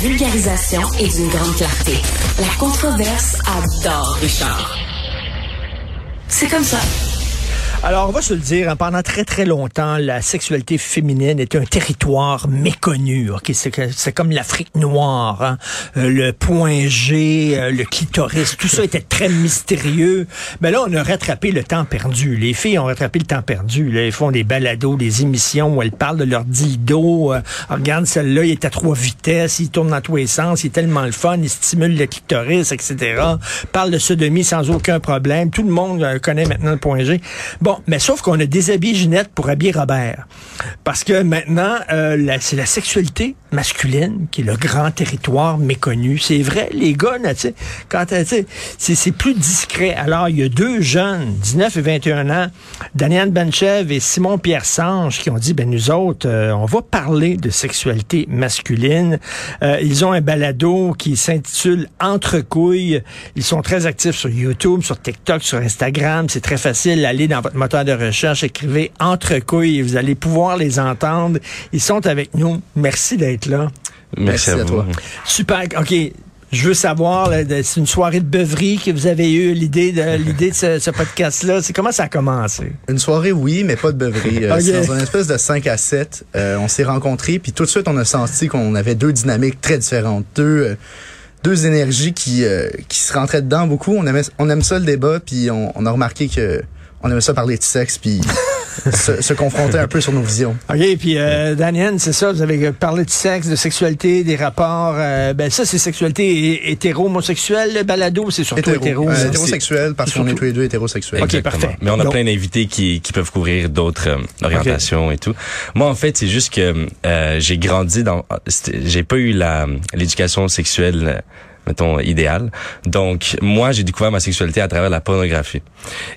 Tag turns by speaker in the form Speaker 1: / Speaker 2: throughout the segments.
Speaker 1: Vulgarisation est d'une grande clarté. La controverse adore Richard. C'est comme ça.
Speaker 2: Alors, on va se le dire, hein, pendant très, très longtemps, la sexualité féminine était un territoire méconnu. C'est comme l'Afrique noire, hein. Euh, le point G, euh, le clitoris, tout ça était très mystérieux. Mais là, on a rattrapé le temps perdu. Les filles ont rattrapé le temps perdu. Elles font des balados, des émissions où elles parlent de leur dildo. Euh, regarde, celle-là, il est à trois vitesses, il tourne dans tous les sens, il est tellement le fun, il stimule le clitoris, etc. Parle de sodomie sans aucun problème. Tout le monde connaît maintenant le point G. mais sauf qu'on a déshabillé Ginette pour habiller Robert. Parce que maintenant, euh, c'est la sexualité masculine qui est le grand territoire méconnu. C'est vrai, les gars, là, quand euh, c'est plus discret. Alors, il y a deux jeunes, 19 et 21 ans, Daniel Benchev et Simon Pierre Sange, qui ont dit, ben nous autres, euh, on va parler de sexualité masculine. Euh, ils ont un balado qui s'intitule Entre couilles. Ils sont très actifs sur YouTube, sur TikTok, sur Instagram. C'est très facile. Allez dans votre moteur de recherche, écrivez Entre couilles et vous allez pouvoir les entendre. Ils sont avec nous. Merci d'être là.
Speaker 3: Merci, à, vous.
Speaker 2: Super. OK. Je veux savoir, c'est une soirée de beuverie que vous avez eu l'idée de l'idée de ce, ce podcast-là. C'est comment ça a commencé?
Speaker 3: Une soirée, oui, mais pas de beuverie. Euh, c'est Dans une espèce de 5 à 7, euh, on s'est rencontrés, puis tout de suite, on a senti qu'on avait deux dynamiques très différentes, deux, euh, deux énergies qui, euh, qui se rentraient dedans beaucoup. On, aimait, on aime ça le débat, puis on, on a remarqué que on aimait ça parler de sexe, puis se, se confronter un peu sur nos visions.
Speaker 2: OK, puis euh, Daniel, c'est ça, vous avez parlé de sexe, de sexualité, des rapports. euh, ben ça, c'est sexualité hé- hétéro-homosexuelle. Le balado, c'est surtout hétéro.
Speaker 3: euh, hétérosexuel, parce qu'on est tous les deux hétérosexuels.
Speaker 2: Ok,
Speaker 4: Exactement.
Speaker 2: parfait.
Speaker 4: Mais on a
Speaker 2: Donc-
Speaker 4: plein d'invités qui, qui peuvent couvrir d'autres euh, orientations et tout. Moi, en fait, c'est juste que euh, j'ai grandi dans... J'ai pas eu la l'éducation sexuelle... mettons, idéale. Donc, moi, j'ai découvert ma sexualité à travers la pornographie.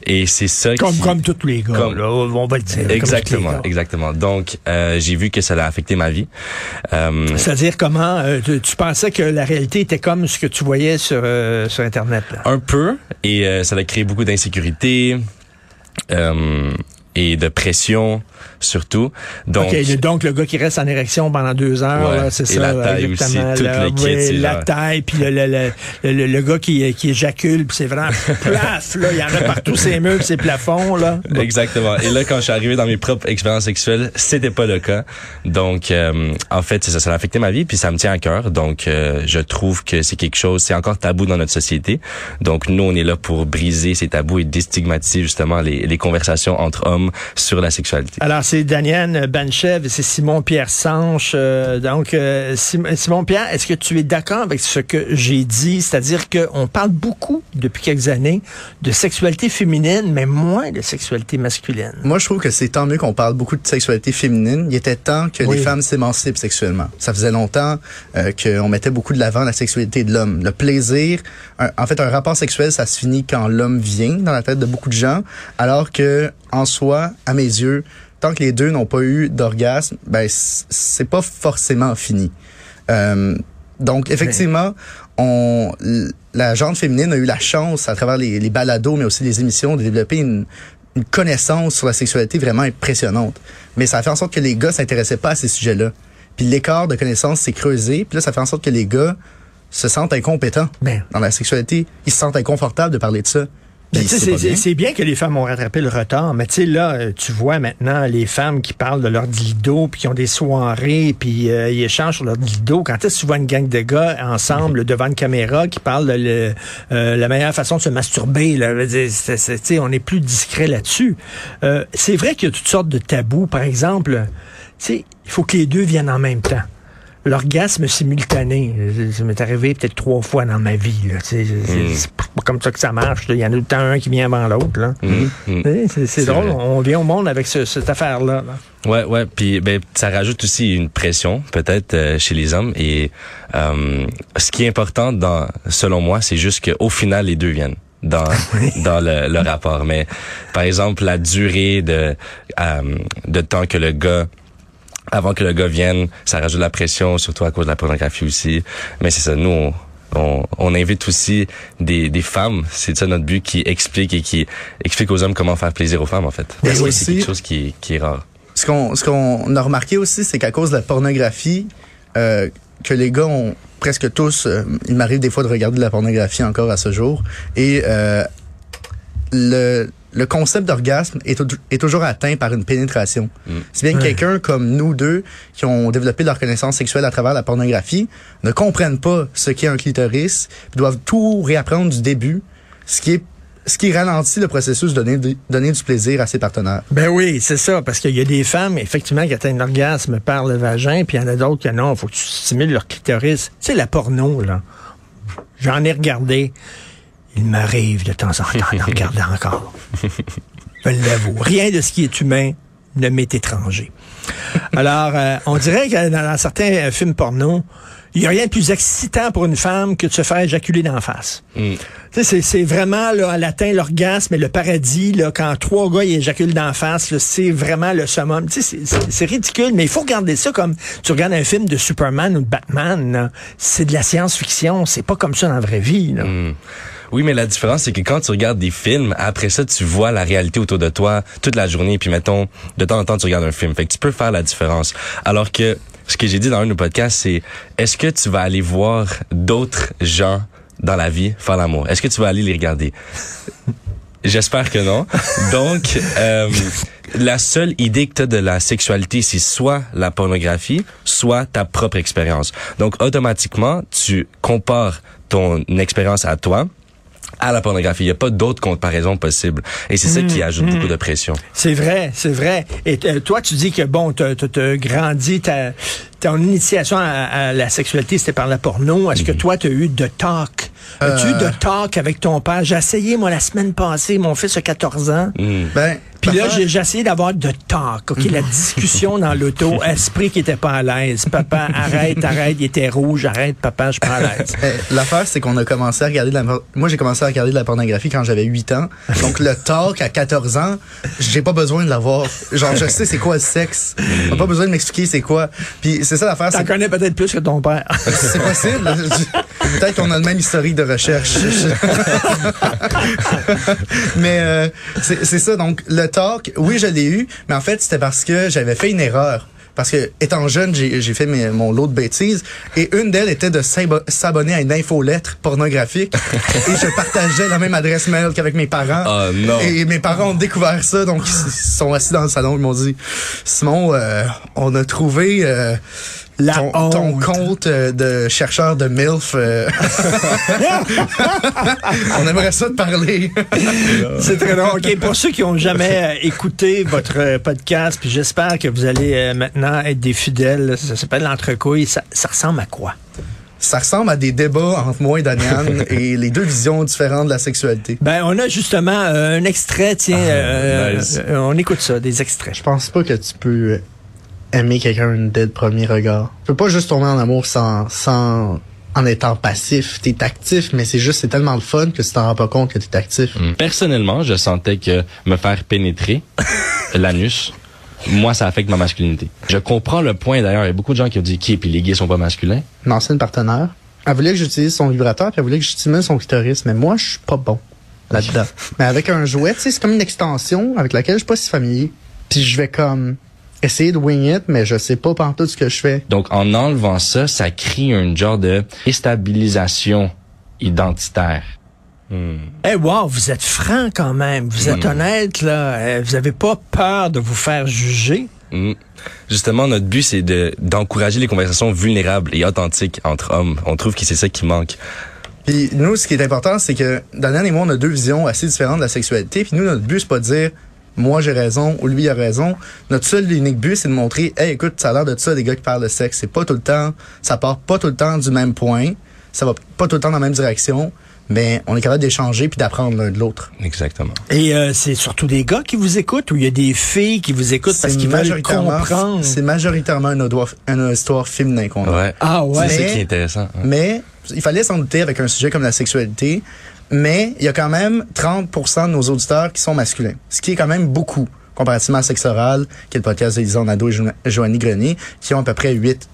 Speaker 4: Et c'est ça
Speaker 2: Comme,
Speaker 4: qui...
Speaker 2: comme tous les gars,
Speaker 4: Comme-
Speaker 2: là, on va le dire.
Speaker 4: Exactement, exactement. Donc, euh, j'ai vu que ça a affecté ma vie. Euh,
Speaker 2: C'est-à-dire comment euh, tu, tu pensais que la réalité était comme ce que tu voyais sur, euh, sur Internet. Là?
Speaker 4: un peu, et euh, ça a créé beaucoup d'insécurité euh, et de pression, surtout. Donc,
Speaker 2: OK, le- donc le gars qui reste en érection pendant deux heures,
Speaker 4: Ouais.
Speaker 2: c'est ça.
Speaker 4: la taille aussi, tout
Speaker 2: là.
Speaker 4: le kit,
Speaker 2: la
Speaker 4: genre-
Speaker 2: taille, puis le, le, le, le, le gars qui, qui éjacule, puis c'est vraiment plaf, là. Il y en a partout ses murs, ses plafonds, là.
Speaker 4: Exactement. Et là, quand je suis arrivé dans mes propres expériences sexuelles, c'était pas le cas. Donc, euh, en fait, ça, ça a affecté ma vie, puis ça me tient à cœur. Donc, euh, je trouve que c'est quelque chose, c'est encore tabou dans notre société. Donc, nous, on est là pour briser ces tabous et déstigmatiser justement les, les conversations entre hommes sur la sexualité.
Speaker 2: Alors, c'est Daniel Banchev et c'est Simon-Pierre Sanche. euh, donc, euh, Sim- Simon-Pierre, est-ce que tu es d'accord avec ce que j'ai dit? C'est-à-dire qu'on parle beaucoup, depuis quelques années, de sexualité féminine, mais moins de sexualité masculine.
Speaker 3: Moi, je trouve que c'est tant mieux qu'on parle beaucoup de sexualité féminine. Il était temps que
Speaker 2: Oui.
Speaker 3: les femmes s'émancipent sexuellement. Ça faisait longtemps euh, qu'on mettait beaucoup de l'avant la sexualité de l'homme. Le plaisir, un- en fait, un rapport sexuel, ça se finit quand l'homme vient dans la tête de beaucoup de gens, alors que en soi, à mes yeux, tant que les deux n'ont pas eu d'orgasme, ben c'est pas forcément fini. Euh, donc, effectivement, on, la gente féminine a eu la chance, à travers les, les balados, mais aussi les émissions, de développer une, une connaissance sur la sexualité vraiment impressionnante. Mais ça a fait en sorte que les gars s'intéressaient pas à ces sujets-là. Puis l'écart de connaissance s'est creusé. Puis là, ça fait en sorte que les gars se sentent incompétents
Speaker 2: Ben.
Speaker 3: dans la sexualité. Ils se sentent inconfortables de parler de ça.
Speaker 2: Ben,
Speaker 3: c'est bien.
Speaker 2: que les femmes ont rattrapé le retard, mais tu sais, là, euh, tu vois maintenant les femmes qui parlent de leur dildo, puis qui ont des soirées, puis euh, ils échangent sur leur dildo. Quand est-ce que tu vois une gang de gars ensemble devant une caméra qui parlent de le- euh, la meilleure façon de se masturber? Là, sais, on est plus discret là-dessus. Euh, c'est vrai qu'il y a toutes sortes de tabous. Par exemple, tu sais, il faut que les deux viennent en même temps. L'orgasme simultané, ça m'est arrivé peut-être trois fois dans ma vie. sais, C'est pas comme ça que ça marche. Il y en a tout le temps un qui vient avant l'autre. là. Tu sais, C'est drôle, on vient au monde avec ce- cette affaire-là. là.
Speaker 4: Ouais, ouais. Puis ben, ça rajoute aussi une pression peut-être euh, chez les hommes. Et euh, ce qui est important, dans, selon moi, c'est juste qu'au final les deux viennent dans dans le, le rapport. Mais par exemple, la durée de euh, de temps que le gars avant que le gars vienne, ça rajoute de la pression, surtout à cause de la pornographie aussi. Mais c'est ça, nous, on, on, on invite aussi des, des femmes, c'est ça notre but, qui expliquent et qui expliquent aux hommes comment faire plaisir aux femmes, en fait. Parce que
Speaker 3: aussi-
Speaker 4: c'est quelque chose qui, qui est rare.
Speaker 3: ce qu'on ce qu'on a remarqué aussi, c'est qu'à cause de la pornographie, euh, que les gars ont presque tous, euh, il m'arrive des fois de regarder de la pornographie encore à ce jour, et euh, le le concept d'orgasme est, toujours atteint par une pénétration.
Speaker 4: Mm.
Speaker 3: C'est bien que
Speaker 2: Ouais.
Speaker 3: quelqu'un comme nous deux, qui ont développé leur connaissance sexuelle à travers la pornographie, ne comprennent pas ce qu'est un clitoris, puis doivent tout réapprendre du début, ce qui est ce qui ralentit le processus de donner, donner du plaisir à ses partenaires.
Speaker 2: Ben oui, c'est ça, parce qu'il y a des femmes, effectivement, qui atteignent l'orgasme par le vagin, puis il y en a d'autres qui non, faut que tu stimules leur clitoris. Tu sais, la porno, là, j'en ai regardé. Il m'arrive de temps en temps d'en regarder encore. Je l'avoue. Rien de ce qui est humain ne m'est étranger. Alors, euh, on dirait que dans, dans certains films porno, il n'y a rien de plus excitant pour une femme que de se faire éjaculer d'en face.
Speaker 4: Mm.
Speaker 2: C'est- vraiment, là, atteint l'orgasme et le paradis, là, quand trois gars ils éjaculent d'en face, c'est vraiment le summum. C'est- ridicule, mais il faut regarder ça comme tu regardes un film de Superman ou de Batman. C'est de la science-fiction, c'est pas comme ça dans la vraie vie. là.
Speaker 4: Mm. Oui, mais la différence, c'est que quand tu regardes des films, après ça, tu vois la réalité autour de toi toute la journée, puis mettons, de temps en temps, tu regardes un film. Fait que tu peux faire la différence. Alors que ce que j'ai dit dans un de nos podcasts, c'est est-ce que tu vas aller voir d'autres gens dans la vie faire l'amour? Est-ce que tu vas aller les regarder? J'espère que non. Donc, euh, la seule idée que tu as de la sexualité, c'est soit la pornographie, soit ta propre expérience. Donc, automatiquement, tu compares ton expérience à toi à la pornographie. Il n'y a pas d'autre comparaison possible. Et c'est ça qui ajoute beaucoup de pression.
Speaker 2: C'est vrai, c'est vrai. Et euh, toi, tu dis que, bon, tu as grandi, ta, ton initiation à, à la sexualité, c'était par la porno. Est-ce que toi, tu as eu de talk? As-tu eu de talk avec ton père? J'ai essayé, moi, la semaine passée, mon fils a 14 ans.
Speaker 4: Mm.
Speaker 3: Ben,
Speaker 2: Puis là, j'ai j'ai essayé d'avoir de talk, OK? La discussion dans l'auto, esprit qui était pas à l'aise. Papa, arrête, arrête, il était rouge, arrête, papa, je suis pas à l'aise.
Speaker 3: Eh, L'affaire, c'est qu'on a commencé à regarder de la... Moi, j'ai commencé à regarder de la pornographie quand j'avais 8 ans. Donc, le talk à 14 ans, j'ai pas besoin de l'avoir. Genre, je sais c'est quoi le sexe. A pas besoin de m'expliquer c'est quoi. Puis, c'est ça l'affaire,
Speaker 2: T'en connais peut-être plus que ton père.
Speaker 3: c'est possible. Peut-être qu'on a le même historique de recherche. mais euh, c'est c'est ça. Donc, le talk, oui, je l'ai eu, mais en fait, c'était parce que j'avais fait une erreur. Parce que, étant jeune, j'ai fait mes- mon lot de bêtises. Et une d'elles était de s'abo- s'abonner à une infolettre pornographique. et je partageais la même adresse mail qu'avec mes parents.
Speaker 4: Oh non.
Speaker 3: Et mes parents ont découvert ça, donc ils sont assis dans le salon. Ils m'ont dit, Simon, euh, on a trouvé euh,
Speaker 2: La
Speaker 3: ton, compte euh, de chercheur de MILF. euh. on aimerait ça te parler.
Speaker 2: C'est très drôle. OK, pour ceux qui n'ont jamais euh, écouté votre podcast, puis j'espère que vous allez maintenant être des fidèles, ça s'appelle l'entrecouille, ça, ça ressemble à quoi?
Speaker 3: ça ressemble à des débats entre moi et Daniel et les deux visions différentes de la sexualité.
Speaker 2: Ben, on a justement euh, un extrait, tiens, euh,
Speaker 4: nice.
Speaker 2: euh, on écoute ça, des extraits.
Speaker 5: Je pense pas que tu peux aimer quelqu'un dès le premier regard. Tu peux pas juste tomber en amour sans, sans, en étant passif. T'es actif, mais c'est juste, c'est tellement le fun que tu t'en rends pas compte que t'es actif.
Speaker 4: Mm. Personnellement, je sentais que me faire pénétrer l'anus, moi, ça affecte ma masculinité. Je comprends le point d'ailleurs. Il y a beaucoup de gens qui ont dit qui puis les gays sont pas masculins.
Speaker 5: Une ancienne partenaire, elle voulait que j'utilise son vibrateur, puis elle voulait que stimule son clitoris, mais moi, je suis pas bon là-dedans. mais avec un jouet, tu sais, c'est comme une extension avec laquelle je suis pas si familier. Puis je vais comme essayer de wing it, mais je sais pas pantoute ce que je fais.
Speaker 4: Donc, en enlevant ça, ça crée un genre de déstabilisation identitaire.
Speaker 2: Eh wow, vous êtes franc quand même, vous êtes honnête là, Euh, vous avez pas peur de vous faire juger?
Speaker 4: Mm. Justement, notre but, c'est de d'encourager les conversations vulnérables et authentiques entre hommes. On trouve que c'est ça qui manque.
Speaker 3: Puis nous, ce qui est important, c'est que Daniel et moi, on a deux visions assez différentes de la sexualité. Puis nous, notre but, c'est pas de dire moi j'ai raison ou lui a raison. Notre seul et unique but, c'est de montrer, hey, écoute, ça a l'air de ça, des gars qui parlent de sexe. C'est pas tout le temps, ça part pas tout le temps du même point, ça va pas tout le temps dans la même direction, mais on est capable d'échanger puis d'apprendre l'un de l'autre.
Speaker 4: Exactement.
Speaker 2: Et euh, c'est surtout des gars qui vous écoutent ou il y a des filles qui vous écoutent parce qu'ils veulent
Speaker 3: majoritairement,
Speaker 2: comprendre?
Speaker 3: c'est majoritairement une histoire, une histoire féminin qu'on a.
Speaker 4: Ouais.
Speaker 2: Ah ouais.
Speaker 4: C'est ça
Speaker 3: Mais-
Speaker 4: qui est intéressant. hein.
Speaker 3: Mais il fallait s'en douter avec un sujet comme la sexualité. Mais il y a quand même 30% de nos auditeurs qui sont masculins, ce qui est quand même beaucoup comparativement à Sexe Oral, qui est le podcast de Lisa Nadeau et Jo- Grenier, qui ont à peu près 8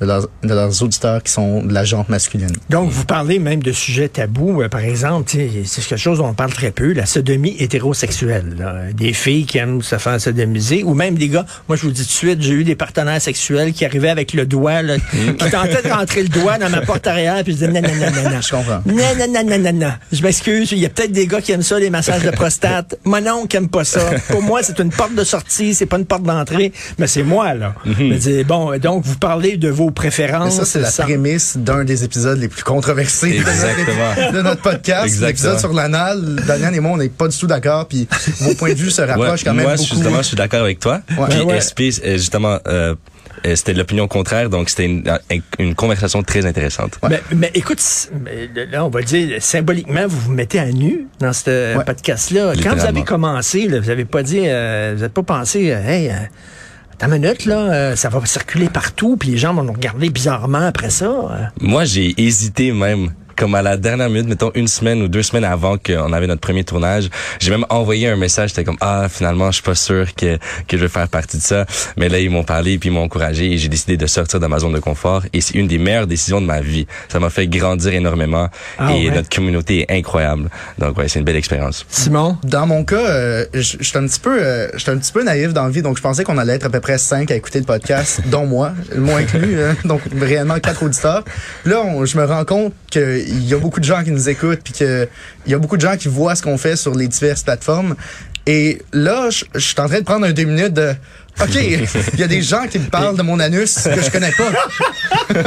Speaker 3: de leurs, de leurs auditeurs qui sont de la jante masculine.
Speaker 2: Donc, vous parlez même de sujets tabous. Euh, par exemple, c'est quelque chose dont on parle très peu, la sodomie hétérosexuelle. là. Des filles qui aiment se faire sodomiser, ou même des gars. Moi, je vous dis tout de suite, j'ai eu des partenaires sexuels qui arrivaient avec le doigt, là, qui tentaient de rentrer le doigt dans ma porte arrière, puis je disais, non, non, non, non, non.
Speaker 3: Je comprends.
Speaker 2: Non, non, non, non, non, non. Je m'excuse. Il y a peut-être des gars qui aiment ça, les massages de prostate. Moi, non, qui aime pas ça. Pour moi, c'est une porte de sortie, c'est pas une porte d'entrée. Mais c'est moi, là. Je dis, bon, donc, vous parlez de vos
Speaker 3: Mais
Speaker 2: préférences.
Speaker 3: ça, c'est la
Speaker 2: ça.
Speaker 3: prémisse d'un des épisodes les plus controversés de notre-
Speaker 4: Exactement.
Speaker 3: de notre podcast. L'épisode sur l'anal. Daniel et moi, on n'est pas du tout d'accord, puis vos points de vue se rapprochent
Speaker 4: Ouais,
Speaker 3: quand même
Speaker 4: moi,
Speaker 3: beaucoup.
Speaker 4: justement, je suis d'accord avec toi.
Speaker 3: Ouais.
Speaker 4: Puis
Speaker 2: ouais.
Speaker 4: SP, euh, justement, euh, euh, c'était l'opinion contraire, donc c'était une, une conversation très intéressante.
Speaker 2: Mais, mais écoute, mais là, on va dire, symboliquement, vous vous mettez à nu dans ce
Speaker 3: Ouais.
Speaker 2: podcast-là. Quand vous avez commencé, là, vous avez pas dit, euh, vous n'avez pas pensé, euh, hey, euh, une minute, là, euh, ça va circuler partout, puis les gens vont nous regarder bizarrement après ça. euh.
Speaker 4: Moi, j'ai hésité même. Comme à la dernière minute, mettons une semaine ou deux semaines avant qu'on avait notre premier tournage, j'ai même envoyé un message. J'étais comme ah finalement je suis pas sûr que que je vais faire partie de ça. Mais là ils m'ont parlé puis ils m'ont encouragé et j'ai décidé de sortir de ma zone de confort. Et c'est une des meilleures décisions de ma vie. Ça m'a fait grandir énormément
Speaker 2: Ah
Speaker 4: et
Speaker 2: ouais?
Speaker 4: notre communauté est incroyable. Donc ouais c'est une belle expérience.
Speaker 2: Simon?
Speaker 3: Dans mon cas, euh, je je suis un petit peu, euh, je suis un petit peu naïf dans la vie, donc je pensais qu'on allait être à peu près cinq à écouter le podcast, dont moi, moi inclus, hein, donc réellement quatre auditeurs. Là, on- je me rends compte qu'il y a beaucoup de gens qui nous écoutent, puis que il y a beaucoup de gens qui voient ce qu'on fait sur les diverses plateformes. Et là, je je suis en train de prendre un deux minutes de. OK, il y a des gens qui me parlent de mon anus que je connais pas.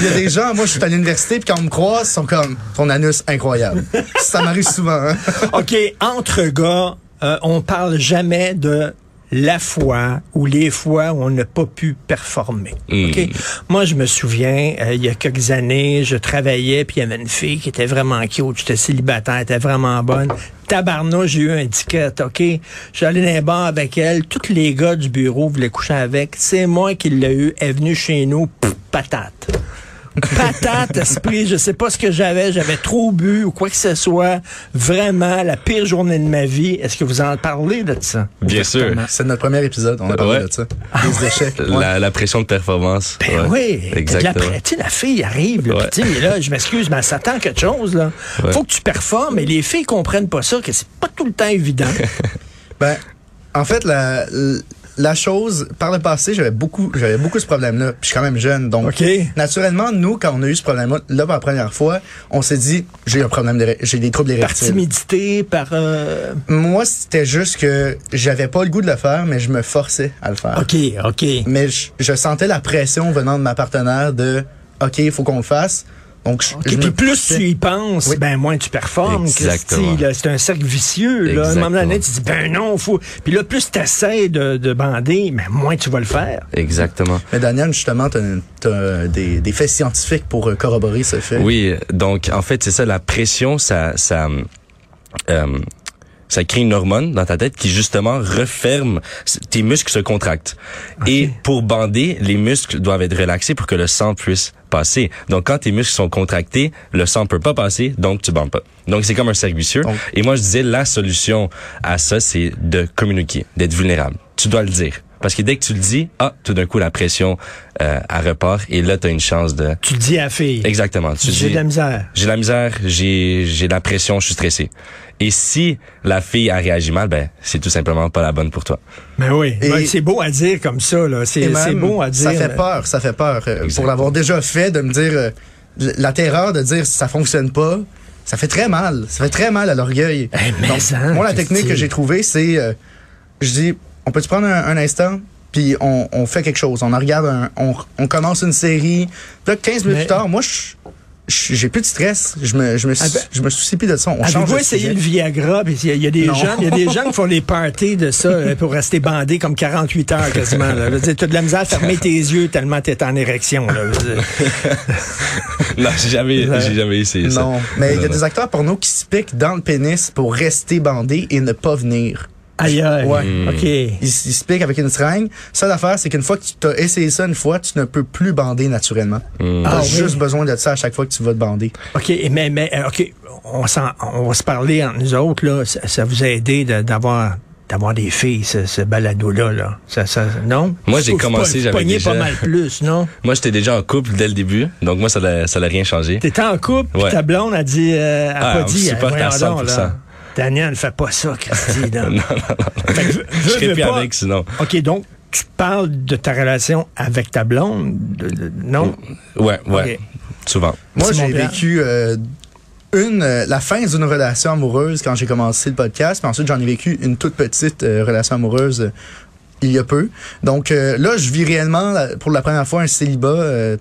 Speaker 3: Il y a des gens, moi je suis à l'université puis quand on me croise, ils sont comme ton anus incroyable. Ça m'arrive souvent. Hein?
Speaker 2: OK, entre gars, euh, on parle jamais de la fois ou les fois où on n'a pas pu performer.
Speaker 4: Mm.
Speaker 2: OK? Moi, je me souviens, euh, il y a quelques années, je travaillais, puis il y avait une fille qui était vraiment cute, j'étais célibataire, elle était vraiment bonne. Tabarnouche, j'ai eu un ticket, OK? J'allais dans les bars avec elle, tous les gars du bureau voulaient coucher avec. C'est moi qui l'ai eu, elle est venue chez nous, pff, patate patate, esprit, je sais pas ce que j'avais, j'avais trop bu ou quoi que ce soit. Vraiment, la pire journée de ma vie. Est-ce que vous en parlez de ça?
Speaker 4: Bien sûr.
Speaker 3: C'est notre premier épisode, on a parlé
Speaker 4: Ouais.
Speaker 3: de ça. Des échecs. Ouais.
Speaker 4: La, la pression de performance.
Speaker 2: Ben oui, la,
Speaker 4: Exactement.
Speaker 2: sais, la fille arrive, là, là, je m'excuse, mais elle s'attend à quelque chose, là.
Speaker 4: Ouais.
Speaker 2: Faut que tu performes, et les filles comprennent pas ça, que c'est pas tout le temps évident.
Speaker 3: Ben, en fait, la, la chose, par le passé, j'avais beaucoup, j'avais beaucoup ce problème-là. Puis je suis quand même jeune, donc
Speaker 2: OK.
Speaker 3: naturellement, nous, quand on a eu ce problème-là là, pour la première fois, on s'est dit, j'ai un problème, de, j'ai des troubles
Speaker 2: Par
Speaker 3: érectiles.
Speaker 2: timidité, par... euh,
Speaker 3: Moi, c'était juste que j'avais pas le goût de le faire, mais je me forçais à le faire.
Speaker 2: OK, OK.
Speaker 3: Mais je, je sentais la pression venant de ma partenaire de, OK, il faut qu'on le fasse. Donc, je,
Speaker 2: OK,
Speaker 3: je
Speaker 2: puis plus tu y penses,
Speaker 3: Oui.
Speaker 2: ben moins tu performes.
Speaker 4: Exactement.
Speaker 2: C'est un cercle vicieux. Là. À un moment donné, tu dis, ben non, faut... Puis là, plus tu essaies de, de bander, mais moins tu vas le faire.
Speaker 4: Exactement.
Speaker 3: Mais Daniel, justement, t'as, t'as des, des faits scientifiques pour euh, corroborer ce fait.
Speaker 4: Oui, donc en fait c'est ça, la pression, ça, ça, euh, ça crée une hormone dans ta tête qui justement referme tes muscles se contractent. Et pour bander, les muscles doivent être relaxés pour que le sang puisse passer. Donc quand tes muscles sont contractés, le sang peut pas passer, donc tu bandes pas. Donc c'est comme un cercle vicieux.
Speaker 3: Donc-
Speaker 4: Et moi je disais la solution à ça, c'est de communiquer, d'être vulnérable. Tu dois le dire. Parce que dès que tu le dis, ah, tout d'un coup la pression euh, elle repart et là tu as une chance de
Speaker 2: Tu le dis à la fille.
Speaker 4: Exactement. Tu
Speaker 2: J'ai
Speaker 4: dis,
Speaker 2: de la misère.
Speaker 4: j'ai la misère, j'ai j'ai de la pression, je suis stressé. Et si la fille a réagi mal, ben c'est tout simplement pas la bonne pour toi.
Speaker 2: Mais oui,
Speaker 3: Et-
Speaker 2: Ben, c'est beau à dire comme ça. là. C'est c'est beau à dire.
Speaker 3: Ça fait peur, ça fait peur. Euh, pour l'avoir déjà fait, de me dire, euh, la terreur de dire ça fonctionne pas, ça fait très mal. Ça fait très mal à l'orgueil.
Speaker 2: Eh, mais
Speaker 3: Donc,
Speaker 2: ça,
Speaker 3: moi, la technique que j'ai trouvée, c'est, euh, je dis, on peut-tu prendre un, un instant, puis on, on fait quelque chose? On en regarde, un, on, on commence une série. Puis là, 15 minutes
Speaker 2: Mais-
Speaker 3: plus tard, moi, je j'ai plus de stress. Je me, je me,
Speaker 2: Ah ben-
Speaker 3: je me soucie plus de ça. On change de
Speaker 2: essayé
Speaker 3: sujet.
Speaker 2: le Viagra? Il y, a- il y a des
Speaker 3: Non.
Speaker 2: gens, il y a des gens qui font des parties de ça euh, pour rester bandés comme 48 heures quasiment. Dire, T'as de la misère à fermer tes yeux tellement t'es en érection. Là.
Speaker 4: Non, j'ai jamais, j'ai jamais essayé ça.
Speaker 3: Non, mais il y a
Speaker 4: Non,
Speaker 3: des acteurs porno qui se piquent dans le pénis pour rester bandés et ne pas venir.
Speaker 2: Aïe, aïe.
Speaker 3: Ouais.
Speaker 2: OK.
Speaker 3: Ils, ils se piquent avec une seringue. Ça, l'affaire, c'est qu'une fois que tu t'as essayé ça une fois, tu ne peux plus bander naturellement.
Speaker 4: Hmm.
Speaker 3: Tu as
Speaker 2: Ah, oui.
Speaker 3: juste besoin de ça à chaque fois que tu vas te bander.
Speaker 2: OK, mais, mais euh, OK, on, s'en- on va se parler entre nous autres, là. Ça, ça vous a aidé de- d'avoir d'avoir des filles, ce, ce balado-là, là? Ça, ça, non?
Speaker 4: Moi, j'ai commencé, j'avais déjà-
Speaker 2: pas mal plus, non?
Speaker 4: Moi, j'étais déjà en couple dès le début, donc moi, ça l'a, ça l'a rien changé.
Speaker 2: T'étais en couple, puis ta blonde a dit, euh, a
Speaker 4: Ah,
Speaker 2: pas
Speaker 4: on
Speaker 2: dit,
Speaker 4: supporte à
Speaker 2: voyons donc,
Speaker 4: 100%.
Speaker 2: là. Daniel, fais pas ça, Christy,
Speaker 4: non, non, non.
Speaker 2: Fait que, veux-
Speaker 4: Je serais
Speaker 2: veux
Speaker 4: plus
Speaker 2: pas-
Speaker 4: avec sinon.
Speaker 2: OK, donc, tu parles de ta relation avec ta blonde, de- de- non?
Speaker 4: Ouais, ouais.
Speaker 2: Ok.
Speaker 4: Souvent.
Speaker 3: Moi, j'ai vécu euh, une euh, la fin d'une relation amoureuse quand j'ai commencé le podcast, puis ensuite j'en ai vécu une toute petite euh, relation amoureuse euh, il y a peu. Donc euh, là, je vis réellement la- pour la première fois un célibat euh,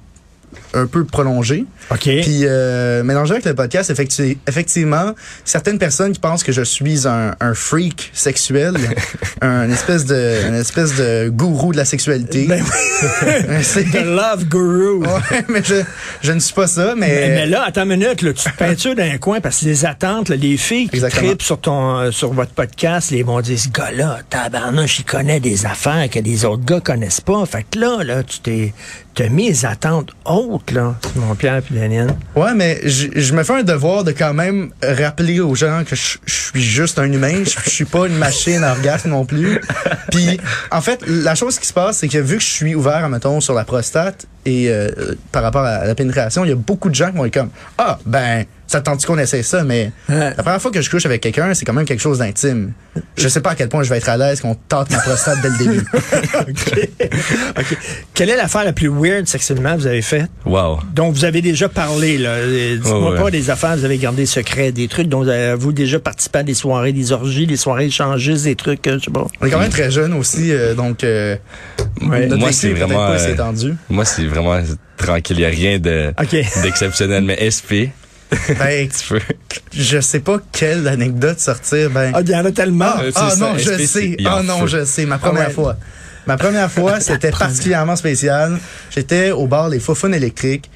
Speaker 3: un peu prolongé.
Speaker 2: OK.
Speaker 3: Puis euh, mélangé avec le podcast, effectu- effectivement, certaines personnes qui pensent que je suis un, un freak sexuel, un espèce de une espèce de gourou de la sexualité.
Speaker 2: Ben oui, The Love Guru.
Speaker 3: Ouais, mais je, je ne suis pas ça, mais,
Speaker 2: Mais, mais là, attends une minute, là, tu te peintures dans un coin parce que les attentes, là, les filles qui tripent sur ton euh, sur votre podcast, les vont dire ce gars-là, tabarnouche, il connaît des affaires que les autres gars connaissent pas. Fait que là, là, tu t'es t'as mis les attentes hautes, là, mon Pierre puis Daniel.
Speaker 3: Ouais, mais je, me fais un devoir de quand même rappeler aux gens que je, suis juste un humain, je, je suis pas une machine à orgasme non plus. Puis, en fait, la chose qui se passe, c'est que vu que je suis ouvert, mettons, sur la prostate et euh, par rapport à la pénétration, il y a beaucoup de gens qui vont être comme Ah, ben, ça te tente qu'on essaie ça, mais
Speaker 2: Ouais.
Speaker 3: la première fois que je couche avec quelqu'un, c'est quand même quelque chose d'intime. Je sais pas à quel point je vais être à l'aise qu'on tente ma prostate dès le début.
Speaker 2: OK. OK. Quelle est l'affaire la plus weird sexuellement que vous avez faite?
Speaker 4: Wow.
Speaker 2: dont vous avez déjà parlé. là. Euh, Dites-moi
Speaker 4: ouais.
Speaker 2: pas des affaires, vous avez gardé secret, des trucs dont vous avez vous déjà participé à des soirées, des orgies, des soirées échangistes, des trucs, euh, je sais pas.
Speaker 3: On est quand même très jeunes aussi, euh, donc euh,
Speaker 2: Ouais.
Speaker 3: notre
Speaker 4: Moi, c'est
Speaker 3: est peut-être
Speaker 4: vraiment,
Speaker 3: pas assez
Speaker 4: euh,
Speaker 3: étendu.
Speaker 4: Moi, c'est vraiment tranquille. Il n'y a rien de,
Speaker 2: OK.
Speaker 4: d'exceptionnel. Mais SP,
Speaker 3: Ben,
Speaker 4: tu peux.
Speaker 3: je sais pas quelle anecdote sortir. Ben,
Speaker 2: Ah, il y en a tellement.
Speaker 3: Ah, ah
Speaker 4: ça,
Speaker 3: non, je sais. Ah non, je sais. Ma première
Speaker 2: ouais.
Speaker 3: fois. Ma première fois, c'était particulièrement spécial. J'étais au bar Les Faufounes électriques.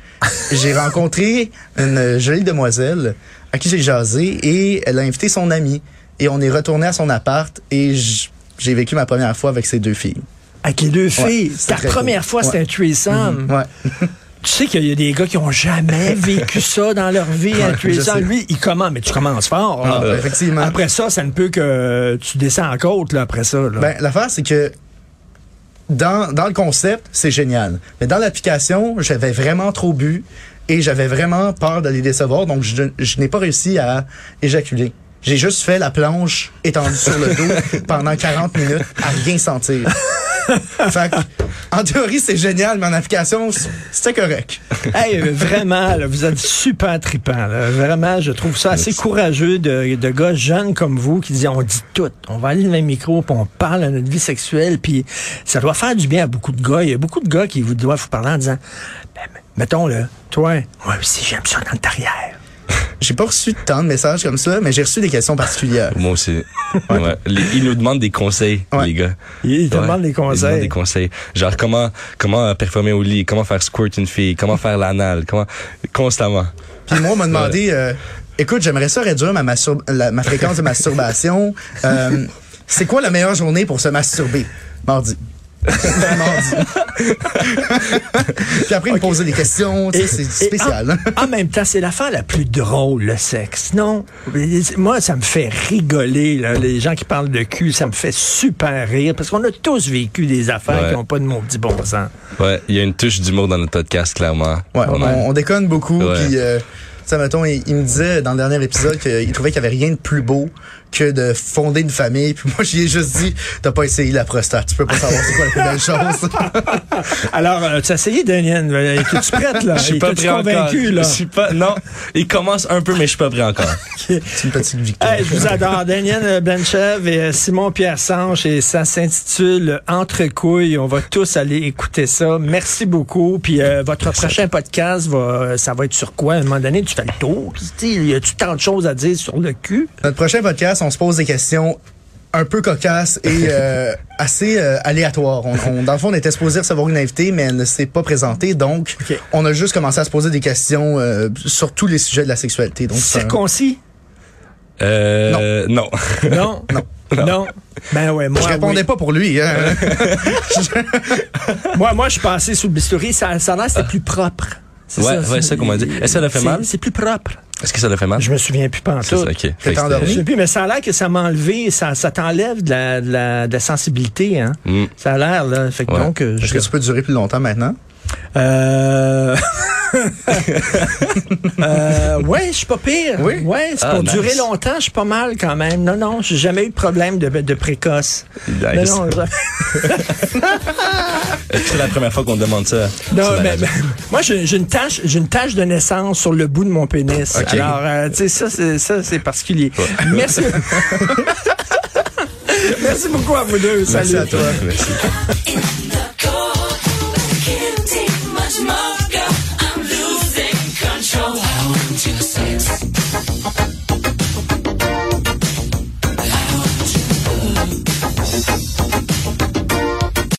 Speaker 3: J'ai rencontré une jolie demoiselle à qui j'ai jasé et elle a invité son amie. Et on est retourné à son appart et j- j'ai vécu ma première fois avec ces deux filles.
Speaker 2: Avec les deux filles. Ta première
Speaker 3: cool.
Speaker 2: fois, c'était
Speaker 3: Ouais.
Speaker 2: un threesome.
Speaker 3: Ouais.
Speaker 2: Tu sais qu'il y a des gars qui ont jamais vécu ça dans leur vie,
Speaker 3: Ouais, sais.
Speaker 2: Lui, il commence, mais tu commences fort.
Speaker 3: Ah, effectivement.
Speaker 2: Après ça, ça ne peut que tu descends en côte, là, après ça. là.
Speaker 3: Ben, l'affaire, c'est que dans, dans le concept, c'est génial. Mais dans l'application, j'avais vraiment trop bu et j'avais vraiment peur de les décevoir, donc je, je n'ai pas réussi à éjaculer. J'ai juste fait la planche étendue sur le dos pendant 40 minutes à rien sentir. fait que, en théorie, c'est génial, mais en application, c'était correct.
Speaker 2: Hey, vraiment, là, vous êtes super trippant. Vraiment, je trouve ça assez courageux de, de gars jeunes comme vous qui disent on dit tout. On va aller dans le micro, puis on parle de notre vie sexuelle, puis ça doit faire du bien à beaucoup de gars. Il y a beaucoup de gars qui vous doivent vous parler en disant ben, mettons le, toi, moi aussi j'aime ça dans le derrière.
Speaker 3: J'ai pas reçu tant de messages comme ça, mais j'ai reçu des questions particulières.
Speaker 4: Moi aussi. Ouais. Les- Ils nous demandent des conseils,
Speaker 3: Ouais.
Speaker 4: les gars.
Speaker 2: Ils te
Speaker 4: Ouais.
Speaker 2: demandent des
Speaker 4: Ils demandent
Speaker 2: conseils.
Speaker 4: des conseils. Genre comment comment euh, performer au lit, comment faire squirt une fille, comment faire l'anal, comment constamment.
Speaker 3: Puis moi, on m'a demandé, euh, écoute, j'aimerais ça réduire ma, la- ma fréquence de masturbation. Euh, c'est quoi la meilleure journée pour se masturber? Mardi. Puis après, il me posait des questions. tu sais, C'est spécial. hein.
Speaker 2: En, en même temps, c'est l'affaire la plus drôle, le sexe. Non, moi, ça me fait rigoler. là. Les gens qui parlent de cul, ça me fait super rire parce qu'on a tous vécu des affaires
Speaker 4: Ouais.
Speaker 2: qui n'ont pas de maudit bon sens.
Speaker 4: Ouais, il y a une touche d'humour dans notre podcast clairement.
Speaker 3: Ouais,
Speaker 4: On
Speaker 3: on,
Speaker 4: a-
Speaker 3: on déconne beaucoup.
Speaker 4: Ouais.
Speaker 3: Puis, euh, tu sais, mettons, il, il me disait dans le dernier épisode qu'il trouvait qu'il n'y avait rien de plus beau que de fonder une famille. Puis moi, j'y ai juste dit, t'as pas essayé la prostate. Tu peux pas savoir c'est quoi la plus belle chose.
Speaker 2: Alors, euh, tu as essayé, Daniel? Euh, Es-tu prête, là?
Speaker 4: Je suis pas prêt encore.
Speaker 2: convaincu, là?
Speaker 4: Je suis pas, non. Il commence un peu, mais je suis pas prêt encore.
Speaker 3: c'est une petite victoire.
Speaker 2: Hey, je vous adore. Daniel Blanchev et euh, Simon Pierre Sanche et ça s'intitule Entre couilles. On va tous aller écouter ça. Merci beaucoup. Puis euh, votre prochain podcast, va, ça va être sur quoi? À un moment donné, tu fais le tour. Tu sais, Y a-tu tant de choses à dire sur le cul?
Speaker 3: Notre prochain podcast, on se pose des questions un peu cocasses et euh, assez euh, aléatoires. On, on- dans le fond, on était supposé recevoir une invitée, mais elle ne s'est pas présentée. Donc, on a juste commencé à se poser des questions euh, sur tous les sujets de la sexualité. Donc,
Speaker 2: Circoncis?
Speaker 4: Euh, non.
Speaker 2: Non. non? Non. Ben ouais, moi.
Speaker 3: je répondais
Speaker 2: oui.
Speaker 3: pas pour lui. Hein.
Speaker 2: Moi, moi, je suis passé sous le bistouri. Ça, ça a l'air que c'était plus propre. C'est
Speaker 4: Ouais, ouais, ça qu'on m'a dit. Est-ce que ça l'a fait mal?
Speaker 2: C'est plus propre.
Speaker 4: Est-ce que ça l'a fait mal?
Speaker 2: Je me souviens plus pas en
Speaker 4: C'est
Speaker 2: tout.
Speaker 4: ça, ok. Fait que
Speaker 3: T'es endormi?
Speaker 2: Je
Speaker 4: c'était-
Speaker 2: sais plus, mais ça a l'air que ça m'a enlevé, ça, ça t'enlève de la, de, la, de la sensibilité, hein.
Speaker 4: Mm.
Speaker 2: Ça a l'air, là. Fait que
Speaker 4: Ouais.
Speaker 2: donc, euh,
Speaker 3: Est-ce
Speaker 2: je...
Speaker 3: que tu peux durer plus longtemps maintenant?
Speaker 2: Euh... euh, ouais, je suis pas pire.
Speaker 3: Oui?
Speaker 2: Ouais, c'est
Speaker 4: Ah,
Speaker 2: pour
Speaker 4: nice.
Speaker 2: durer longtemps, je suis pas mal quand même. Non, non, j'ai jamais eu de problème de, de précoce.
Speaker 4: Nice.
Speaker 2: Non, non,
Speaker 4: c'est la première fois qu'on demande ça?
Speaker 2: non, mais, moi, j'ai une tache, j'ai une tache de naissance sur le bout de mon pénis. Alors, euh, tu sais, ça, c'est ça, c'est particulier. Merci. Merci beaucoup à vous deux.
Speaker 3: Merci
Speaker 2: Salut.
Speaker 3: à toi.
Speaker 4: Merci.